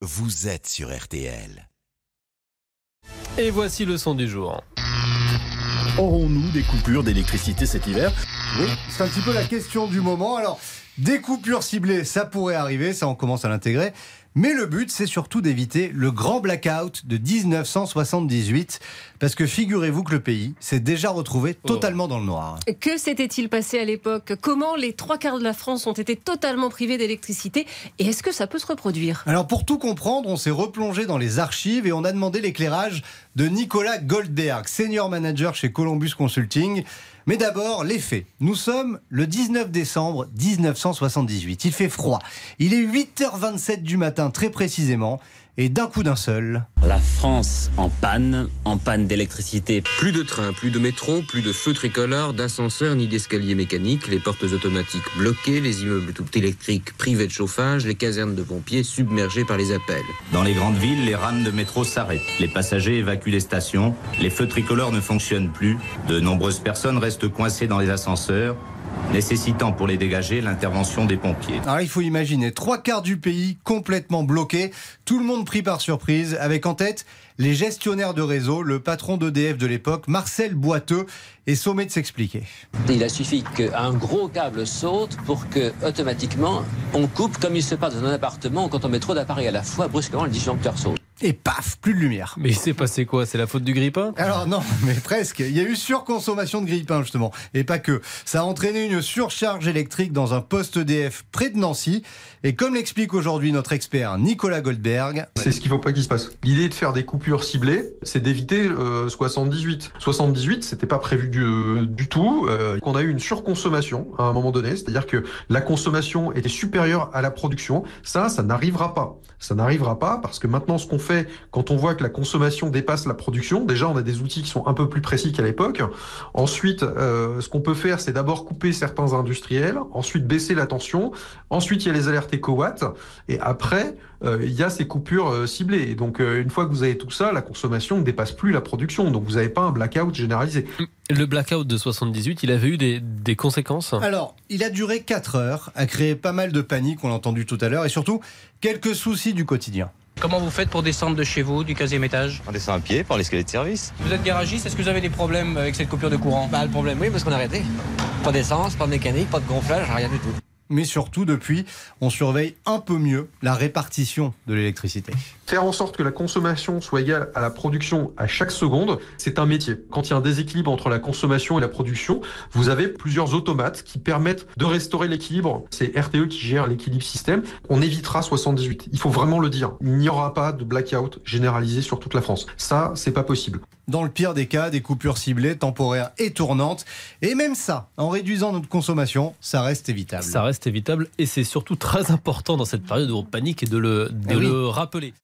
vous êtes sur RTL. Et voici le son du jour. Aurons-nous des coupures d'électricité cet hiver? Oui, c'est un petit peu la question du moment. Alors, des coupures ciblées, ça pourrait arriver, ça on commence à l'intégrer. Mais le but, c'est surtout d'éviter le grand blackout de 1978, parce que figurez-vous que le pays s'est déjà retrouvé totalement dans le noir. Que s'était-il passé à l'époque? Comment les trois quarts de la France ont été totalement privés d'électricité? Et est-ce que ça peut se reproduire? Alors pour tout comprendre, on s'est replongé dans les archives et on a demandé l'éclairage de Nicolas Goldberg, senior manager chez Columbus Consulting. Mais d'abord, les faits. Nous sommes le 19 décembre 1978. Il fait froid. Il est 8h27 du matin, très précisément. Et d'un coup d'un seul. La France en panne, en panne d'électricité. Plus de trains, plus de métro, plus de feux tricolores, d'ascenseurs ni d'escaliers mécaniques, les portes automatiques bloquées, les immeubles tout électriques privés de chauffage, les casernes de pompiers submergées par les appels. Dans les grandes villes, les rames de métro s'arrêtent. Les passagers évacuent les stations. Les feux tricolores ne fonctionnent plus. De nombreuses personnes restent coincées dans les ascenseurs nécessitant pour les dégager l'intervention des pompiers. Alors il faut imaginer trois quarts du pays complètement bloqué, tout le monde pris par surprise, avec en tête les gestionnaires de réseau, le patron d'EDF de l'époque, Marcel Boiteux, est sommé de s'expliquer. Il a suffi qu'un gros câble saute pour que automatiquement on coupe, comme il se passe dans un appartement quand on met trop d'appareils à la fois, brusquement le disjoncteur saute et paf, plus de lumière. Mais il s'est passé quoi? C'est la faute du grippin Alors non, mais presque. Il y a eu surconsommation de grippin justement. Et pas que. Ça a entraîné une surcharge électrique dans un poste EDF près de Nancy. Et comme l'explique aujourd'hui notre expert Nicolas Goldberg. C'est ce qu'il ne faut pas qu'il se passe. L'idée de faire des coupures ciblées, c'est d'éviter 78. 78, c'était pas prévu du, tout. Euh, on a eu une surconsommation à un moment donné, c'est-à-dire que la consommation était supérieure à la production. Ça, ça n'arrivera pas. Ça n'arrivera pas parce que maintenant, ce qu'on fait quand on voit que la consommation dépasse la production, déjà, on a des outils qui sont un peu plus précis qu'à l'époque. Ensuite, euh, ce qu'on peut faire, c'est d'abord couper certains industriels, ensuite baisser la tension, ensuite il y a les alertes éco-watts, et après, euh, il y a ces coupures euh, ciblées. Et donc, une fois que vous avez tout ça, la consommation ne dépasse plus la production. Donc, vous n'avez pas un blackout généralisé. Le blackout de 78, il avait eu des, des conséquences? Alors, il a duré 4 heures, a créé pas mal de panique, on l'a entendu tout à l'heure, et surtout quelques soucis du quotidien. Comment vous faites pour descendre de chez vous, du 15e étage? On descend à pied par l'escalier de service. Vous êtes garagiste, est-ce que vous avez des problèmes avec cette coupure de courant? Bah le problème oui, parce qu'on a arrêté. Pas d'essence, pas de mécanique, pas de gonflage, rien du tout mais surtout depuis, on surveille un peu mieux la répartition de l'électricité. Faire en sorte que la consommation soit égale à la production à chaque seconde, c'est un métier. Quand il y a un déséquilibre entre la consommation et la production, vous avez plusieurs automates qui permettent de restaurer l'équilibre. C'est RTE qui gère l'équilibre système. On évitera 78. Il faut vraiment le dire. Il n'y aura pas de blackout généralisé sur toute la France. Ça, c'est pas possible. Dans le pire des cas, des coupures ciblées, temporaires et tournantes. Et même ça, en réduisant notre consommation, ça reste évitable. Ça reste évitable et c'est surtout très important dans cette période de panique et de le, de eh le rappeler.